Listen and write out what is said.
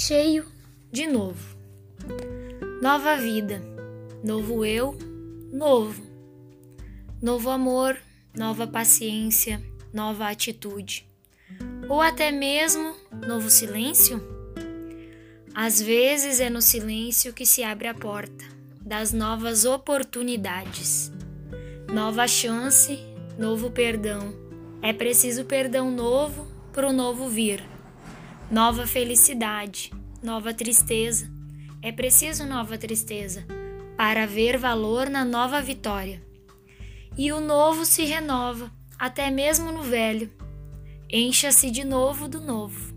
cheio de novo. Nova vida, novo eu, novo. Novo amor, nova paciência, nova atitude. Ou até mesmo novo silêncio? Às vezes é no silêncio que se abre a porta das novas oportunidades. Nova chance, novo perdão. É preciso perdão novo para o novo vir. Nova felicidade, nova tristeza. É preciso nova tristeza para ver valor na nova vitória. E o novo se renova, até mesmo no velho. Encha-se de novo do novo.